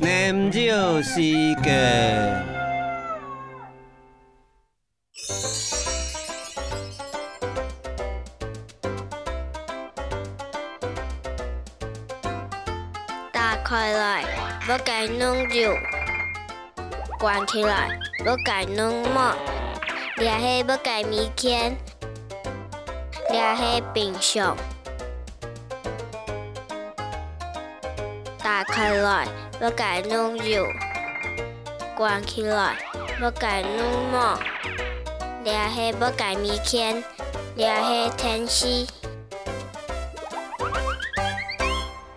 냄지어 시계 Tà khỏi lại với cái nương rượu Quan khi lại với cái nương mọ Đà hê với cái mì kiên Đà hê bình sống ตาแครอทเมื่อไก่นุ่งอยู่ กวางคีรอทเมื่ไก่นุ่งหม้อเดียเฮเมื่อไก่มีเคียนเดียเฮเทนชี